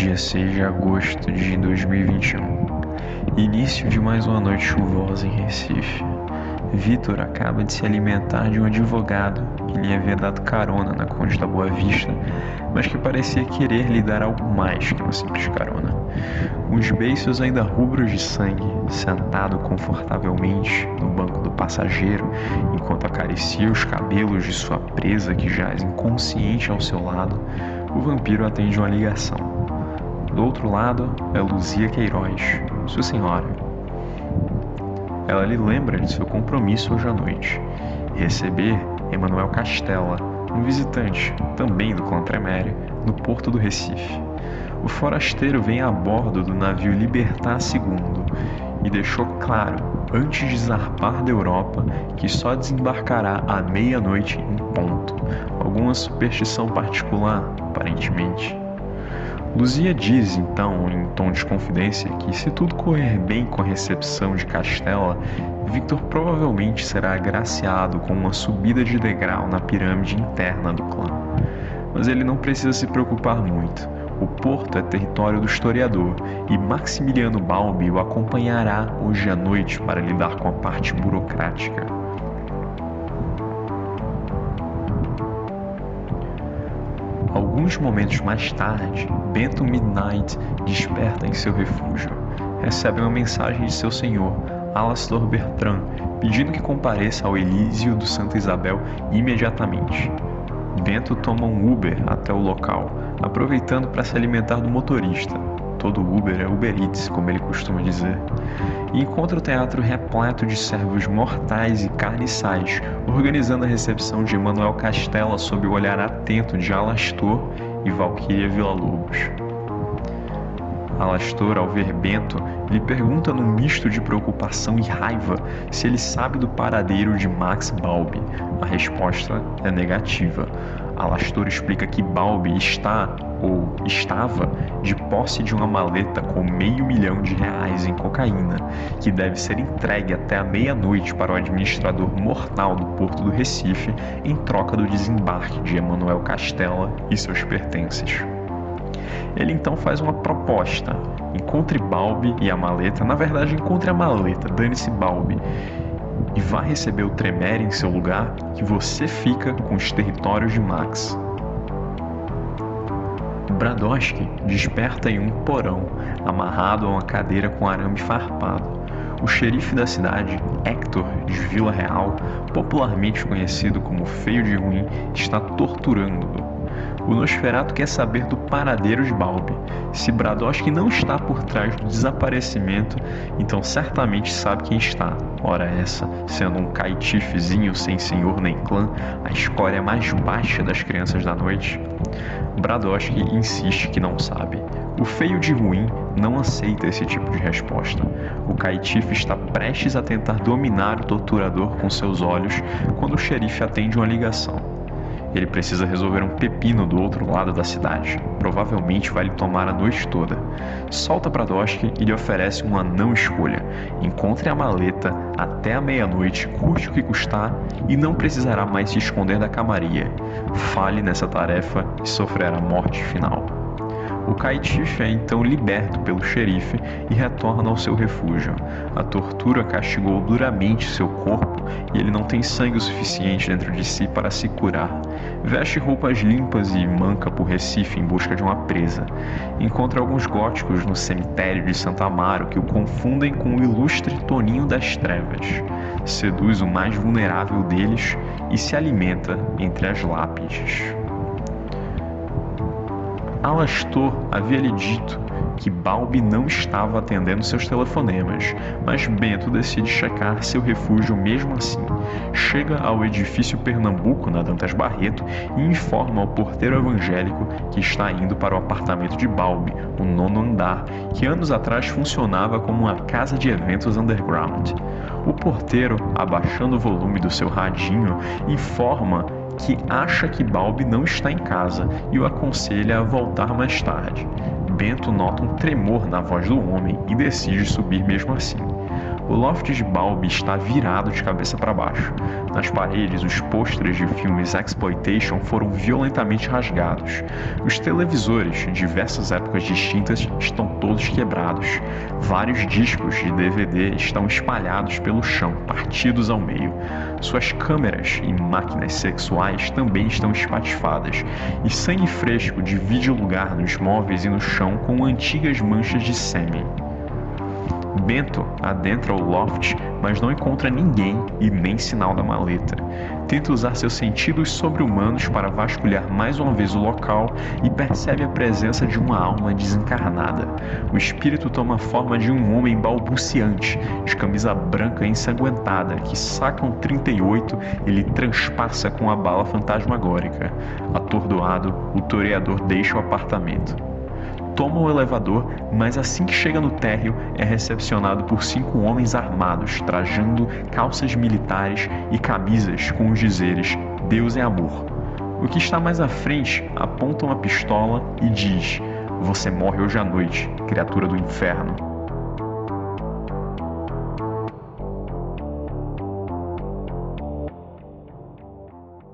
dia 6 de agosto de 2021. Início de mais uma noite chuvosa em Recife. Vitor acaba de se alimentar de um advogado que lhe havia dado carona na Conde da Boa Vista, mas que parecia querer lhe dar algo mais que uma simples carona. Os beiços ainda rubros de sangue, sentado confortavelmente no banco do passageiro, enquanto acaricia os cabelos de sua presa que jaz inconsciente ao seu lado, o vampiro atende uma ligação. Do outro lado é Luzia Queiroz, sua senhora. Ela lhe lembra de seu compromisso hoje à noite. Receber Emanuel Castella, um visitante, também do clã Tremere, no porto do Recife. O forasteiro vem a bordo do navio Libertar II e deixou claro, antes de zarpar da Europa, que só desembarcará à meia-noite em ponto. Alguma superstição particular, aparentemente. Luzia diz, então, em tom de confidência, que se tudo correr bem com a recepção de Castela, Victor provavelmente será agraciado com uma subida de degrau na pirâmide interna do clã. Mas ele não precisa se preocupar muito. O porto é território do historiador e Maximiliano Balbi o acompanhará hoje à noite para lidar com a parte burocrática. Alguns momentos mais tarde, Bento Midnight desperta em seu refúgio. Recebe uma mensagem de seu senhor, Alastor Bertrand, pedindo que compareça ao Elísio do Santa Isabel imediatamente. Bento toma um Uber até o local, aproveitando para se alimentar do motorista. Todo Uber é Uber Eats, como ele costuma dizer. E encontra o teatro repleto de servos mortais e carniçais, organizando a recepção de Emanuel Castella sob o olhar atento de Alastor e Valquíria Villa-Lobos. Alastor, ao ver Bento, lhe pergunta num misto de preocupação e raiva se ele sabe do paradeiro de Max Balbi. A resposta é negativa. Alastor explica que Balbi está, ou estava, de posse de uma maleta com meio milhão de reais em cocaína, que deve ser entregue até a meia-noite para o administrador mortal do Porto do Recife em troca do desembarque de Emanuel Castella e seus pertences. Ele então faz uma proposta. Encontre Balbi e a maleta. Na verdade, encontre a maleta, dane-se Balbi. E vá receber o Tremere em seu lugar, que você fica com os territórios de Max. Bradowski desperta em um porão, amarrado a uma cadeira com arame farpado. O xerife da cidade, Hector de Vila Real, popularmente conhecido como Feio de Ruim, está torturando-o. O Nosferatu quer saber do paradeiro de Balbi. Se Bradowski não está por trás do desaparecimento, então certamente sabe quem está. Ora essa, sendo um caitifezinho sem senhor nem clã, a escória mais baixa das crianças da noite. Bradowski insiste que não sabe. O feio de ruim não aceita esse tipo de resposta. O caitife está prestes a tentar dominar o torturador com seus olhos quando o xerife atende uma ligação. Ele precisa resolver um pepino do outro lado da cidade. Provavelmente vai lhe tomar a noite toda. Solta Bradowski e lhe oferece uma não escolha. Encontre a maleta até a meia-noite, custe o que custar, e não precisará mais se esconder da camaria. Fale nessa tarefa e sofrerá morte final. O Caitife é então liberto pelo xerife e retorna ao seu refúgio. A tortura castigou duramente seu corpo e ele não tem sangue o suficiente dentro de si para se curar. Veste roupas limpas e manca por Recife em busca de uma presa. Encontra alguns góticos no cemitério de Santa Amaro que o confundem com o ilustre Toninho das Trevas. Seduz o mais vulnerável deles e se alimenta entre as lápides. Alastor havia lhe dito que Balbi não estava atendendo seus telefonemas, mas Bento decide checar seu refúgio mesmo assim. Chega ao edifício Pernambuco, na Dantas Barreto, e informa ao porteiro evangélico que está indo para o apartamento de Balbi, o nono andar, que anos atrás funcionava como uma casa de eventos underground. O porteiro, abaixando o volume do seu radinho, informa que acha que Balbi não está em casa e o aconselha a voltar mais tarde. Bento nota um tremor na voz do homem e decide subir mesmo assim. O loft de Balbi está virado de cabeça para baixo. Nas paredes, os pôsteres de filmes exploitation foram violentamente rasgados. Os televisores, de diversas épocas distintas, estão todos quebrados. Vários discos de DVD estão espalhados pelo chão, partidos ao meio. Suas câmeras e máquinas sexuais também estão espatifadas, e sangue fresco divide o lugar nos móveis e no chão com antigas manchas de sêmen. Bento adentra o loft, mas não encontra ninguém e nem sinal da maleta. Tenta usar seus sentidos sobre-humanos para vasculhar mais uma vez o local e percebe a presença de uma alma desencarnada. O espírito toma a forma de um homem balbuciante, de camisa branca ensanguentada, que saca um 38 e lhe transpassa com a bala fantasmagórica. Atordoado, o toreador deixa o apartamento toma o elevador, mas assim que chega no térreo é recepcionado por cinco homens armados, trajando calças militares e camisas com os dizeres Deus é amor. O que está mais à frente aponta uma pistola e diz: Você morre hoje à noite, criatura do inferno.